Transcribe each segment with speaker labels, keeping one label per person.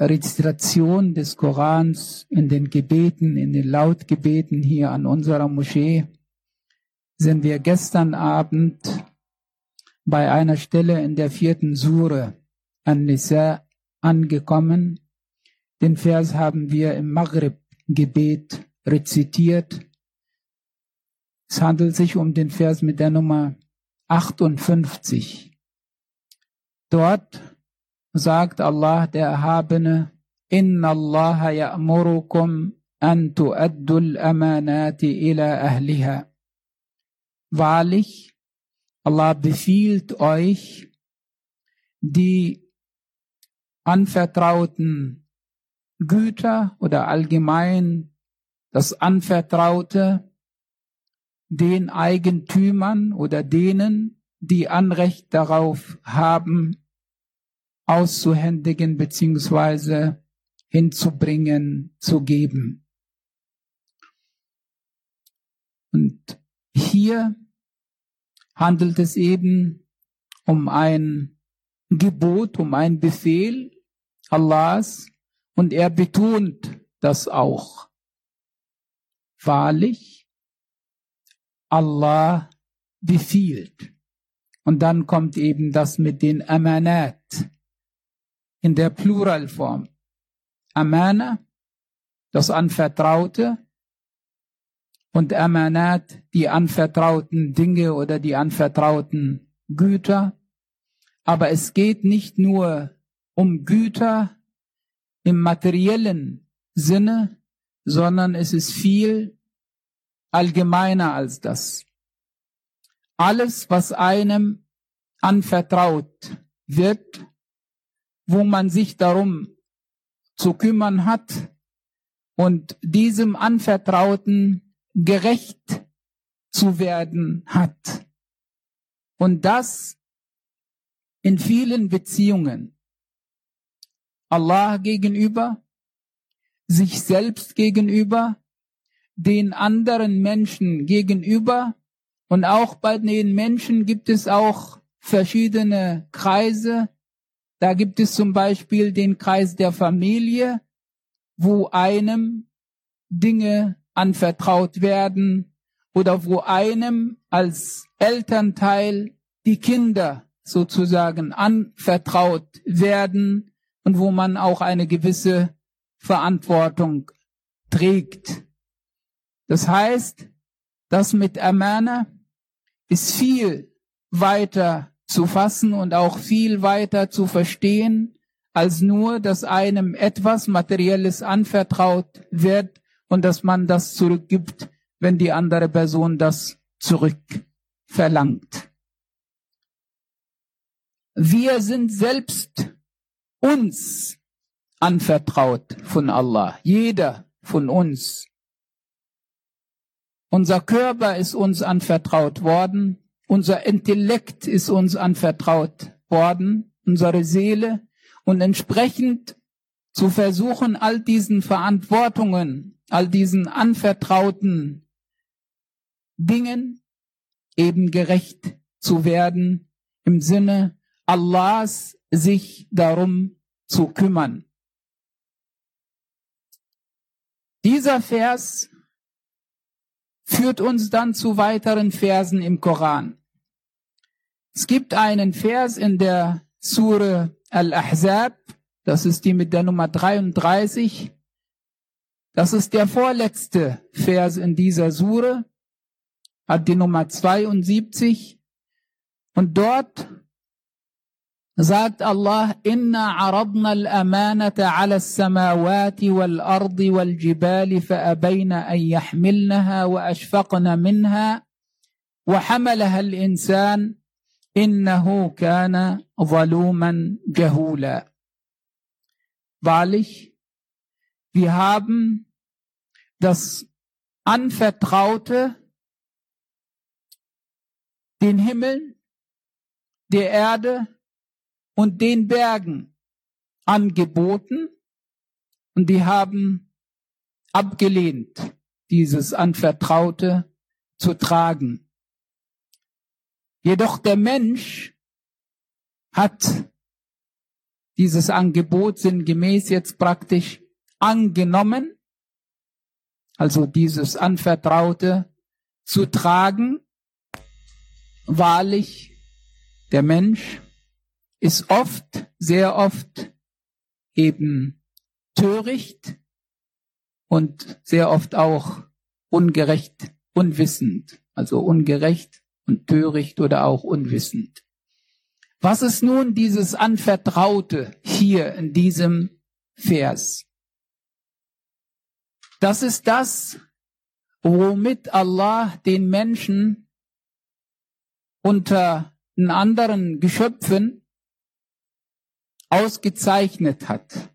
Speaker 1: Rezitation des Korans in den Gebeten, in den Lautgebeten hier an unserer Moschee, sind wir gestern Abend bei einer Stelle in der vierten Sure An-Nisa angekommen. Den Vers haben wir im Maghrib-Gebet rezitiert. Es handelt sich um den Vers mit der Nummer 58. Dort sagt Allah der Erhabene, Inna Allah ya'murukum an tu'addu al-amanati ila ahliha. Wahrlich, Allah befiehlt euch, die anvertrauten Güter oder allgemein das Anvertraute den Eigentümern oder denen, die Anrecht darauf haben, auszuhändigen beziehungsweise hinzubringen, zu geben. Und hier handelt es eben um ein Gebot, um ein Befehl Allahs und er betont das auch. Wahrlich, Allah befiehlt. Und dann kommt eben das mit den Amanat, in der Pluralform. Amana, das Anvertraute, und Amanat, die anvertrauten Dinge oder die anvertrauten Güter. Aber es geht nicht nur um Güter im materiellen Sinne, sondern es ist viel allgemeiner als das. Alles, was einem anvertraut wird, wo man sich darum zu kümmern hat und diesem Anvertrauten gerecht zu werden hat. Und das in vielen Beziehungen. Allah gegenüber, sich selbst gegenüber, den anderen Menschen gegenüber und auch bei den Menschen gibt es auch verschiedene Kreise, da gibt es zum Beispiel den Kreis der Familie, wo einem Dinge anvertraut werden oder wo einem als Elternteil die Kinder sozusagen anvertraut werden und wo man auch eine gewisse Verantwortung trägt. Das heißt, das mit Amana ist viel weiter zu fassen und auch viel weiter zu verstehen, als nur, dass einem etwas Materielles anvertraut wird und dass man das zurückgibt, wenn die andere Person das zurückverlangt. Wir sind selbst uns anvertraut von Allah. Jeder von uns. Unser Körper ist uns anvertraut worden. Unser Intellekt ist uns anvertraut worden, unsere Seele, und entsprechend zu versuchen, all diesen Verantwortungen, all diesen anvertrauten Dingen eben gerecht zu werden, im Sinne Allahs sich darum zu kümmern. Dieser Vers führt uns dann zu weiteren Versen im Koran. Es gibt einen Vers in der Sure Al-Ahzab, das ist die mit der Nummer 33. Das ist der vorletzte Vers in dieser Sure, hat die Nummer 72. Und dort sagt Allah, Inna aradna al-amanata ala as-samawati wal-ardi wal-jibali fa-abayna an yahmilnaha wa ashfaqna minha wa hamalaha al-insan innahu kana zaluman jahula. Wahrlich, wir haben das Anvertraute den Himmel, der Erde und den Bergen angeboten und die haben abgelehnt, dieses Anvertraute zu tragen. Jedoch der Mensch hat dieses Angebot sinngemäß jetzt praktisch angenommen, also dieses Anvertraute zu tragen. Wahrlich, der Mensch ist oft, sehr oft eben töricht und sehr oft auch ungerecht, unwissend, also ungerecht und töricht oder auch unwissend. Was ist nun dieses Anvertraute hier in diesem Vers? Das ist das, womit Allah den Menschen unter den anderen Geschöpfen ausgezeichnet hat.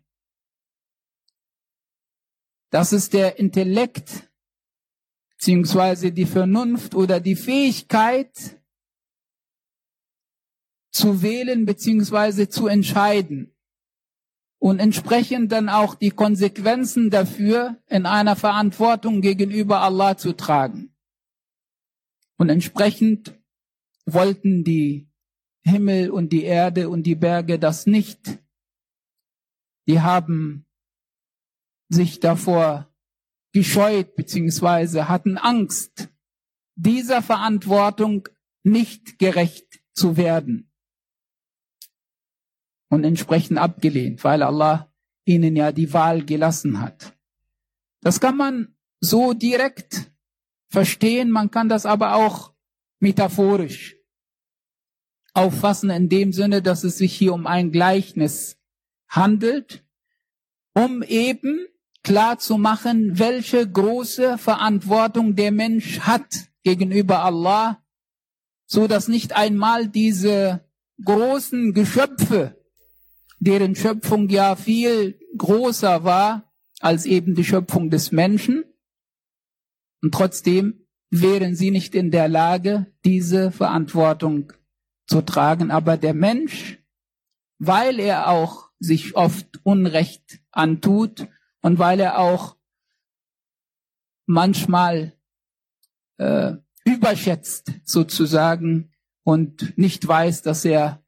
Speaker 1: Das ist der Intellekt beziehungsweise die Vernunft oder die Fähigkeit zu wählen beziehungsweise zu entscheiden und entsprechend dann auch die Konsequenzen dafür in einer Verantwortung gegenüber Allah zu tragen. Und entsprechend wollten die Himmel und die Erde und die Berge das nicht. Die haben sich davor gescheut beziehungsweise hatten Angst, dieser Verantwortung nicht gerecht zu werden und entsprechend abgelehnt, weil Allah ihnen ja die Wahl gelassen hat. Das kann man so direkt verstehen, man kann das aber auch metaphorisch auffassen in dem Sinne, dass es sich hier um ein Gleichnis handelt, um eben klar zu machen, welche große Verantwortung der Mensch hat gegenüber Allah, so dass nicht einmal diese großen Geschöpfe, deren Schöpfung ja viel größer war als eben die Schöpfung des Menschen, und trotzdem wären sie nicht in der Lage, diese Verantwortung zu tragen. Aber der Mensch, weil er auch sich oft Unrecht antut und weil er auch manchmal äh, überschätzt sozusagen und nicht weiß, dass er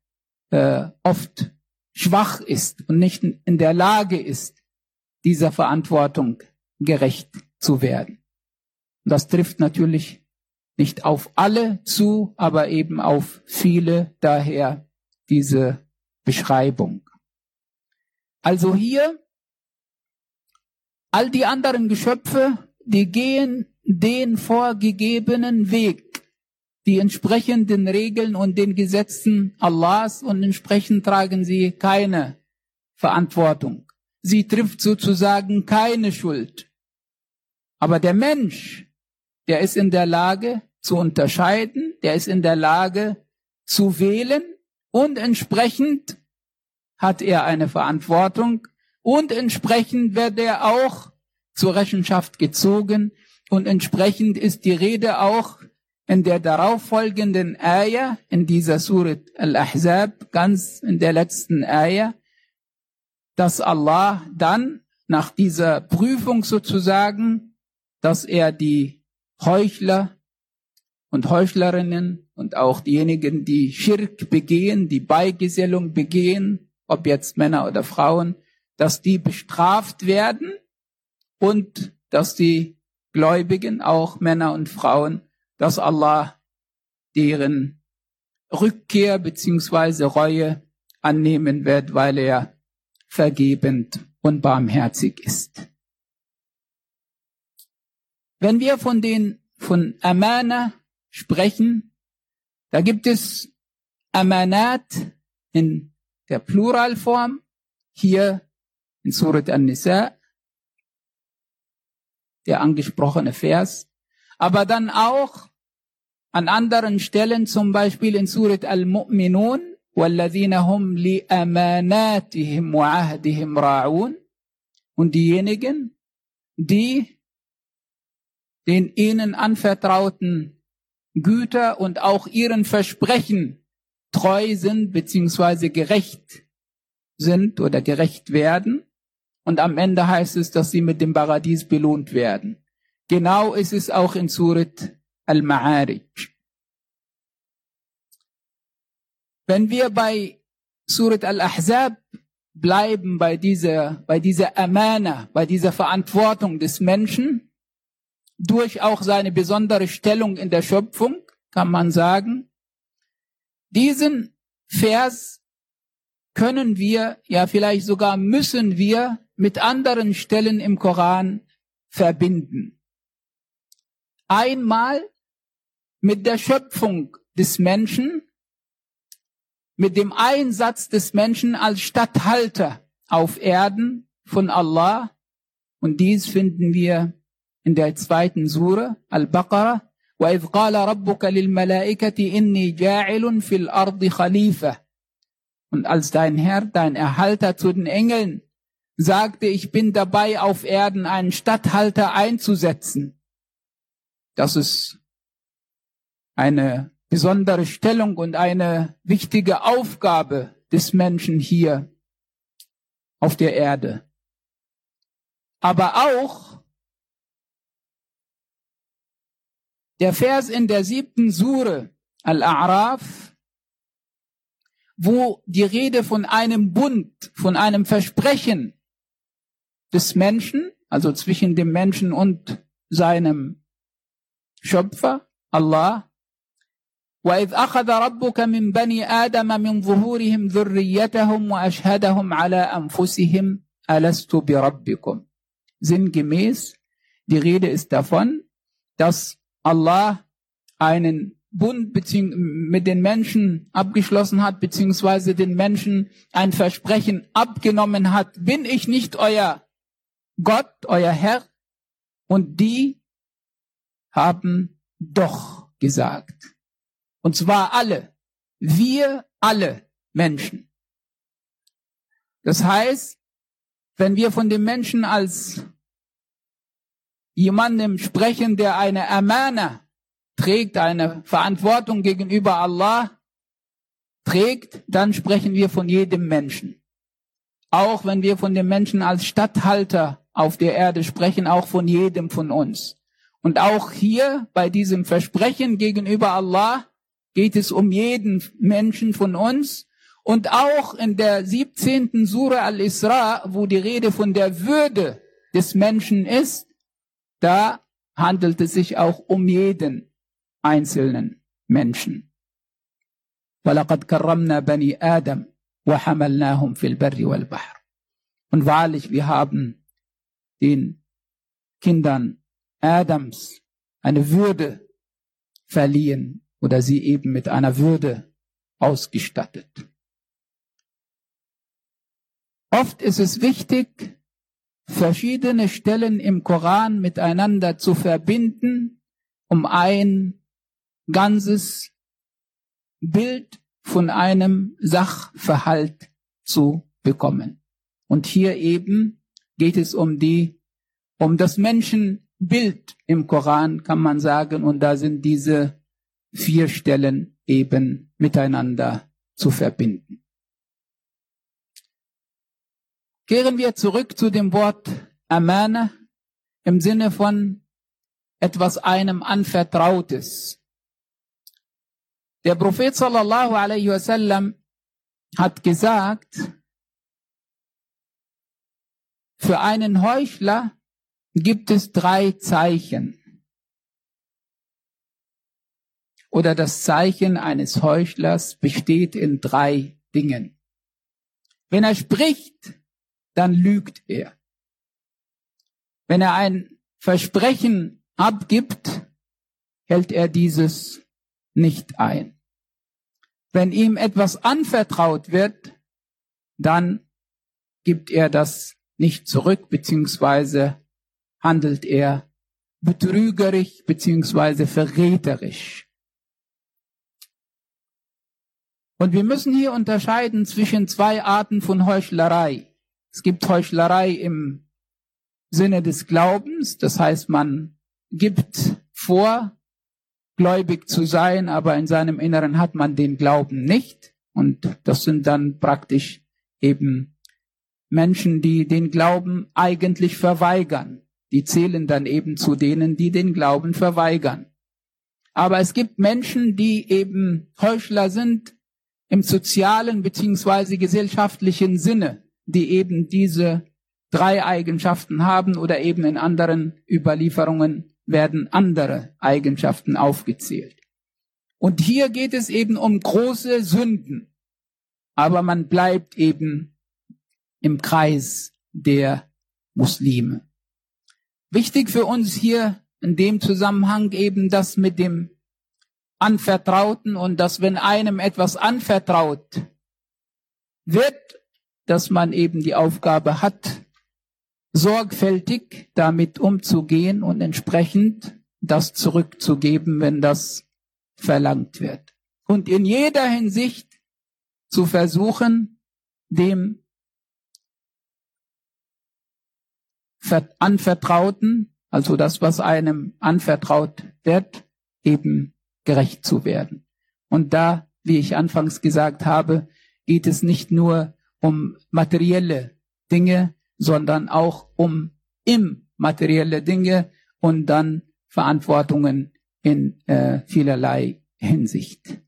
Speaker 1: äh, oft schwach ist und nicht in der Lage ist, dieser Verantwortung gerecht zu werden. Und das trifft natürlich nicht auf alle zu, aber eben auf viele, daher diese Beschreibung. Also hier All die anderen Geschöpfe, die gehen den vorgegebenen Weg, die entsprechenden Regeln und den Gesetzen Allahs und entsprechend tragen sie keine Verantwortung. Sie trifft sozusagen keine Schuld. Aber der Mensch, der ist in der Lage zu unterscheiden, der ist in der Lage zu wählen und entsprechend hat er eine Verantwortung und entsprechend wird er auch zur Rechenschaft gezogen. Und entsprechend ist die Rede auch in der darauffolgenden Ayah, in dieser Surat Al-Ahzab, ganz in der letzten Ayah, dass Allah dann nach dieser Prüfung sozusagen, dass er die Heuchler und Heuchlerinnen und auch diejenigen, die Schirk begehen, die Beigesellung begehen, ob jetzt Männer oder Frauen, dass die bestraft werden und dass die Gläubigen, auch Männer und Frauen, dass Allah deren Rückkehr beziehungsweise Reue annehmen wird, weil er vergebend und barmherzig ist. Wenn wir von den von Amana sprechen, da gibt es Amanat in der Pluralform hier in Surat An-Nisa, der angesprochene Vers, aber dann auch an anderen Stellen, zum Beispiel in Surat Al-Mu'minun, وَالَّذِينَ هُمْ لِأَمَانَاتِهِمْ وَعَهْدِهِمْ رَاعُونَ Und diejenigen, die den ihnen anvertrauten Güter und auch ihren Versprechen treu sind beziehungsweise gerecht sind oder gerecht werden. Und am Ende heißt es, dass sie mit dem Paradies belohnt werden. Genau ist es auch in Surat Al-Ma'arij. Wenn wir bei Surat Al-Ahzab bleiben, bei dieser, bei dieser Amana, bei dieser Verantwortung des Menschen, durch auch seine besondere Stellung in der Schöpfung, kann man sagen, diesen Vers können wir, ja vielleicht sogar müssen wir mit anderen Stellen im Koran verbinden. Einmal mit der Schöpfung des Menschen, mit dem Einsatz des Menschen als Statthalter auf Erden von Allah. Und dies finden wir in der zweiten Sure, Al-Baqarah. وَإِذْ قَالَ رَبُّكَ لِلْمَلَائِكَةِ إِنِّي جَاعِلٌ فِي الْأَرْضِ خَلِيفَةً und als dein Herr, dein Erhalter zu den Engeln sagte, ich bin dabei, auf Erden einen Statthalter einzusetzen. Das ist eine besondere Stellung und eine wichtige Aufgabe des Menschen hier auf der Erde. Aber auch der Vers in der siebten Sure Al-A'raf, wo die Rede von einem Bund, von einem Versprechen des Menschen, also zwischen dem Menschen und seinem Schöpfer, Allah, وإذ أخذ ربك من بني آدم من ظهورهم ذريتهم وأشهدهم على أنفسهم ألست بربكم Sinngemäß, die Rede ist davon, dass Allah einen Bund mit den Menschen abgeschlossen hat, beziehungsweise den Menschen ein Versprechen abgenommen hat. Bin ich nicht euer Gott, euer Herr? Und die haben doch gesagt. Und zwar alle. Wir alle Menschen. Das heißt, wenn wir von dem Menschen als jemandem sprechen, der eine Amana trägt, eine Verantwortung gegenüber Allah trägt, dann sprechen wir von jedem Menschen. Auch wenn wir von dem Menschen als Statthalter auf der Erde sprechen, auch von jedem von uns. Und auch hier bei diesem Versprechen gegenüber Allah geht es um jeden Menschen von uns. Und auch in der 17. Surah Al-Isra, wo die Rede von der Würde des Menschen ist, da handelt es sich auch um jeden einzelnen Menschen. وَلَقَدْ كَرَّمْنَا بَنِي آدَمْ وَحَمَلْنَاهُمْ فِي الْبَرِّ وَالْبَحْرِ Und wahrlich, wir haben den Kindern Adams eine Würde verliehen oder sie eben mit einer Würde ausgestattet. Oft ist es wichtig, verschiedene Stellen im Koran miteinander zu verbinden, um ein ganzes Bild von einem Sachverhalt zu bekommen. Und hier eben geht es um die, um das Menschenbild im Koran, kann man sagen, und da sind diese vier Stellen eben miteinander zu verbinden. Kehren wir zurück zu dem Wort Amana im Sinne von etwas einem anvertrautes. Der Prophet sallallahu alaihi wasallam hat gesagt, für einen Heuchler gibt es drei Zeichen. oder das Zeichen eines Heuchlers besteht in drei Dingen. Wenn er spricht, dann lügt er. Wenn er ein Versprechen abgibt, hält er dieses nicht ein. Wenn ihm etwas anvertraut wird, dann gibt er das nicht zurück, beziehungsweise handelt er betrügerisch, beziehungsweise verräterisch. Und wir müssen hier unterscheiden zwischen zwei Arten von Heuchlerei. Es gibt Heuchlerei im Sinne des Glaubens, das heißt, man gibt vor, gläubig zu sein, aber in seinem Inneren hat man den Glauben nicht. Und das sind dann praktisch eben Menschen, die den Glauben eigentlich verweigern. Die zählen dann eben zu denen, die den Glauben verweigern. Aber es gibt Menschen, die eben Heuchler sind im sozialen beziehungsweise gesellschaftlichen Sinne, die eben diese drei Eigenschaften haben oder eben in anderen Überlieferungen werden andere Eigenschaften aufgezählt. Und hier geht es eben um große Sünden, aber man bleibt eben im Kreis der Muslime. Wichtig für uns hier in dem Zusammenhang eben das mit dem Anvertrauten und dass wenn einem etwas anvertraut wird, dass man eben die Aufgabe hat, sorgfältig damit umzugehen und entsprechend das zurückzugeben, wenn das verlangt wird. Und in jeder Hinsicht zu versuchen, dem Anvertrauten, also das, was einem anvertraut wird, eben gerecht zu werden. Und da, wie ich anfangs gesagt habe, geht es nicht nur um materielle Dinge, sondern auch um immaterielle Dinge und dann Verantwortungen in äh, vielerlei Hinsicht.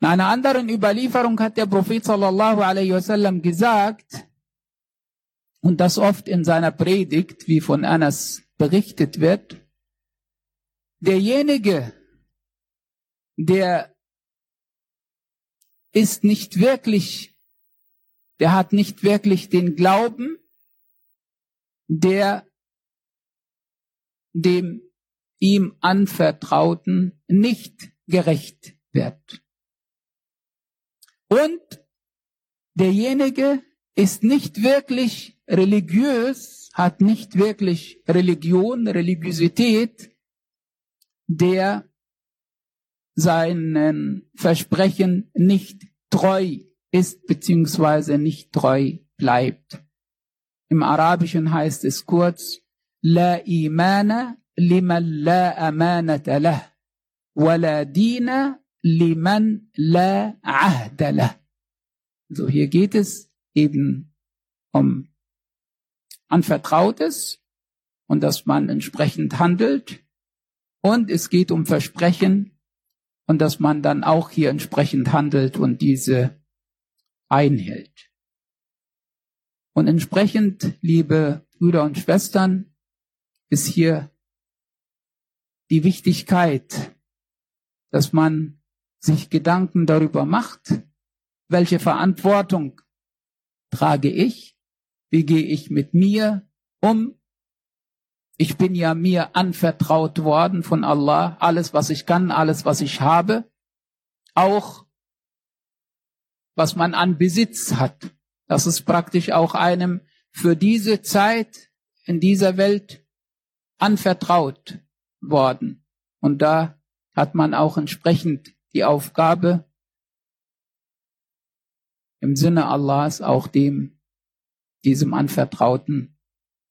Speaker 1: In einer anderen Überlieferung hat der Prophet sallallahu alaihi wasallam gesagt, und das oft in seiner Predigt, wie von Anas berichtet wird, derjenige, der ist nicht wirklich, der hat nicht wirklich den Glauben, der dem ihm anvertrauten nicht gerecht wird. Und derjenige ist nicht wirklich religiös, hat nicht wirklich Religion, Religiosität, der seinen Versprechen nicht treu ist beziehungsweise nicht treu bleibt. Im Arabischen heißt es kurz, La imana liman la amanata lah, wa la dina liman la ahda lah. So hier geht es eben um Anvertrautes und dass man entsprechend handelt. Und es geht um Versprechen und dass man dann auch hier entsprechend handelt und diese einhält. Und entsprechend, liebe Brüder und Schwestern, ist hier die Wichtigkeit, dass man sich Gedanken darüber macht, welche Verantwortung trage ich, wie gehe ich mit mir um, ich bin ja mir anvertraut worden von Allah, alles was ich kann, alles was ich habe, auch was man an Besitz hat. Das ist praktisch auch einem für diese Zeit in dieser Welt anvertraut worden. Und da hat man auch entsprechend die Aufgabe, im Sinne Allahs auch dem, diesem Anvertrauten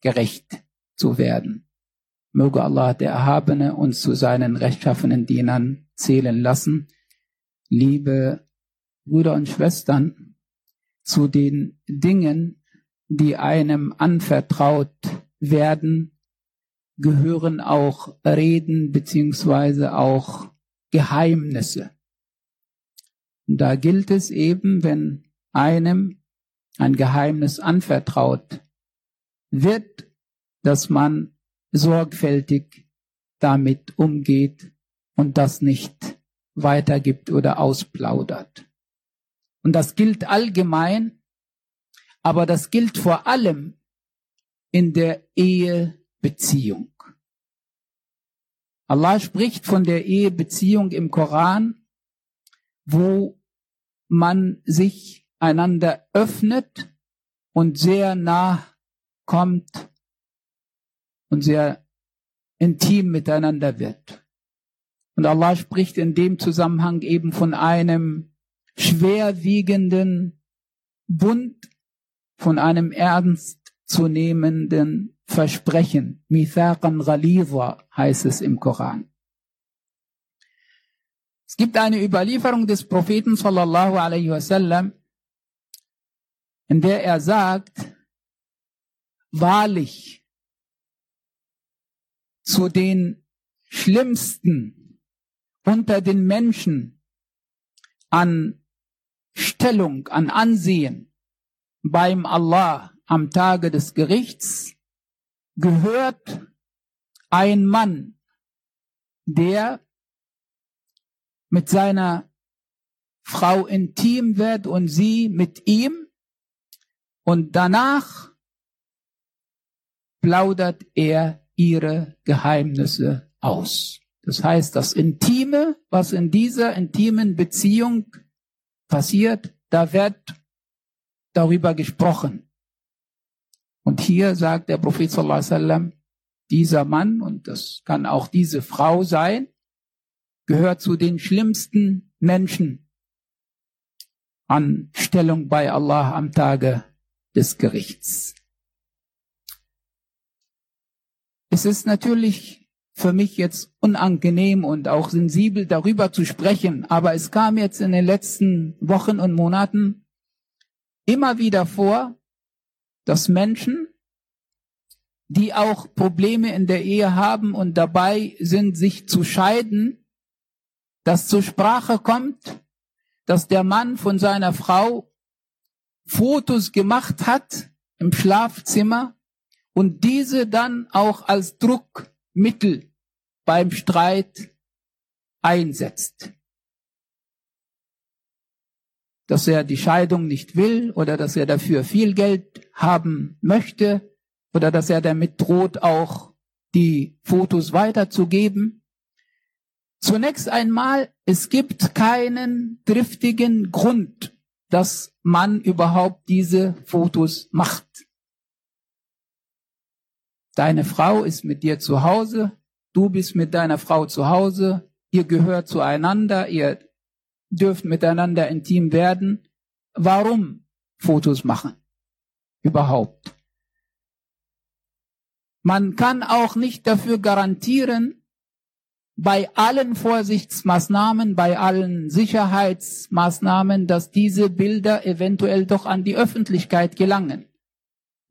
Speaker 1: gerecht zu werden. Möge Allah, der Erhabene, uns zu seinen rechtschaffenen Dienern zählen lassen. Liebe Brüder und Schwestern, zu den Dingen, die einem anvertraut werden, gehören auch Reden beziehungsweise auch Geheimnisse. Und da gilt es eben, wenn einem ein Geheimnis anvertraut wird, dass man sorgfältig damit umgeht und das nicht weitergibt oder ausplaudert. Und das gilt allgemein, aber das gilt vor allem in der Ehebeziehung. Allah spricht von der Ehebeziehung im Koran, wo man sich einander öffnet und sehr nah kommt und sehr intim miteinander wird. Und Allah spricht in dem Zusammenhang eben von einem schwerwiegenden Bund, von einem ernst ernstzunehmenden Versprechen. Mithaqan Ghaliza heißt es im Koran. Es gibt eine Überlieferung des Propheten sallallahu alaihi wasallam, in der er sagt, wahrlich zu den schlimmsten unter den Menschen an Stellung, an Ansehen beim Allah am Tage des Gerichts gehört ein Mann, der mit seiner Frau intim wird und sie mit ihm und danach plaudert er ihre Geheimnisse aus. Das heißt, das Intime, was in dieser intimen Beziehung passiert, da wird darüber gesprochen. Und hier sagt der Prophet sallallahu alaihi wasallam, dieser Mann, und das kann auch diese Frau sein, gehört zu den schlimmsten Menschen an Stellung bei Allah am Tage des Gerichts. Es ist natürlich für mich jetzt unangenehm und auch sensibel darüber zu sprechen, aber es kam jetzt in den letzten Wochen und Monaten immer wieder vor, dass Menschen, die auch Probleme in der Ehe haben und dabei sind, sich zu scheiden, dass zur Sprache kommt, dass der Mann von seiner Frau Fotos gemacht hat im Schlafzimmer und diese dann auch als Druckmittel beim Streit einsetzt. Dass er die Scheidung nicht will oder dass er dafür viel Geld haben möchte oder dass er damit droht, auch die Fotos weiterzugeben. Zunächst einmal, es gibt keinen driftigen Grund, dass man überhaupt diese Fotos macht. Deine Frau ist mit dir zu Hause, du bist mit deiner Frau zu Hause, ihr gehört zueinander, ihr dürft miteinander intim werden. Warum Fotos machen? Überhaupt. Man kann auch nicht dafür garantieren, bei allen Vorsichtsmaßnahmen, bei allen Sicherheitsmaßnahmen, dass diese Bilder eventuell doch an die Öffentlichkeit gelangen.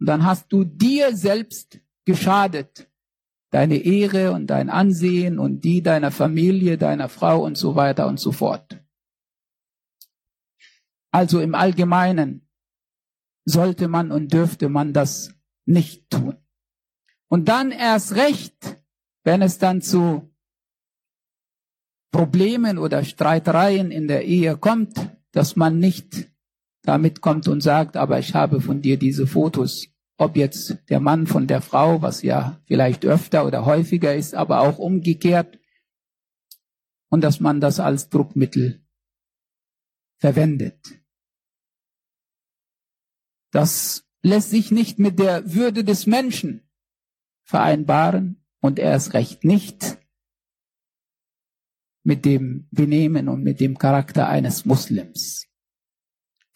Speaker 1: Und dann hast du dir selbst geschadet. Deine Ehre und dein Ansehen und die deiner Familie, deiner Frau und so weiter und so fort. Also im Allgemeinen sollte man und dürfte man das nicht tun. Und dann erst recht, wenn es dann zu Problemen oder Streitereien in der Ehe kommt, dass man nicht damit kommt und sagt, aber ich habe von dir diese Fotos. Ob jetzt der Mann von der Frau, was ja vielleicht öfter oder häufiger ist, aber auch umgekehrt. Und dass man das als Druckmittel verwendet. Das lässt sich nicht mit der Würde des Menschen vereinbaren und erst recht nicht mit dem Benehmen und mit dem Charakter eines Muslims.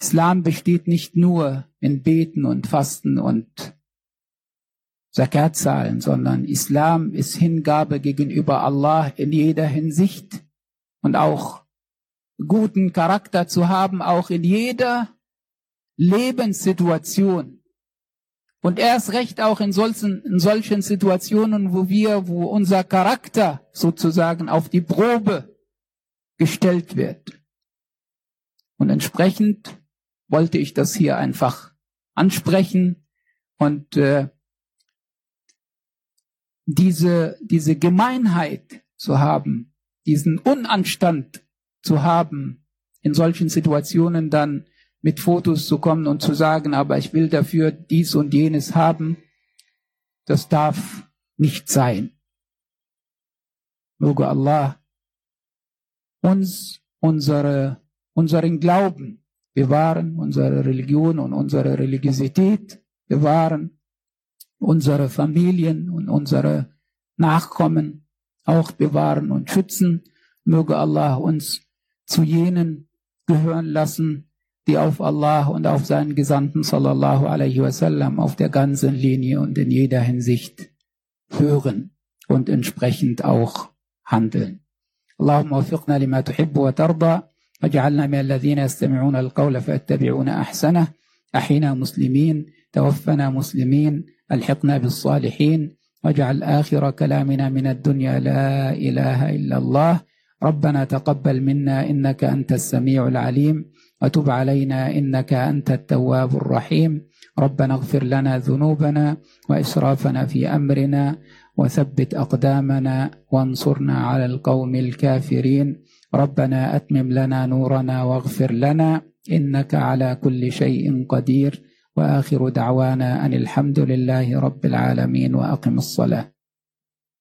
Speaker 1: Islam besteht nicht nur in Beten und Fasten und Zakat sondern Islam ist Hingabe gegenüber Allah in jeder Hinsicht und auch guten Charakter zu haben, auch in jeder Lebenssituation. Und erst recht auch in solchen, in solchen Situationen, wo wir, wo unser Charakter sozusagen auf die Probe gestellt wird. Und entsprechend wollte ich das hier einfach ansprechen und äh, diese, diese Gemeinheit zu haben, diesen Unanstand zu haben, in solchen Situationen dann mit Fotos zu kommen und zu sagen, aber ich will dafür dies und jenes haben, das darf nicht sein. Möge Allah uns unsere, unseren Glauben bewahren, unsere Religion und unsere Religiosität bewahren, unsere Familien und unsere Nachkommen auch bewahren und schützen. Möge Allah uns zu jenen gehören lassen, die auf Allah und auf seinen Gesandten sallallahu alaihi wasallam auf der ganzen Linie und in jeder Hinsicht hören und entsprechend auch handeln. اللهم وفقنا لما تحب وترضى واجعلنا من الذين يستمعون القول فيتبعون أحسنه. أحينا مسلمين توفنا مسلمين ألحقنا بالصالحين. واجعل آخر كلامنا من الدنيا لا إله إلا الله. ربنا تقبل منا إنك أنت السميع العليم. وتب علينا إنك أنت التواب الرحيم. ربنا اغفر لنا ذنوبنا وإسرافنا في أمرنا. وثبت أقدامنا وانصرنا على القوم الكافرين. ربنا أتمم لنا نورنا واغفر لنا إنك على كل شيء قدير. وآخر دعوانا أن الحمد لله رب العالمين وأقم الصلاة.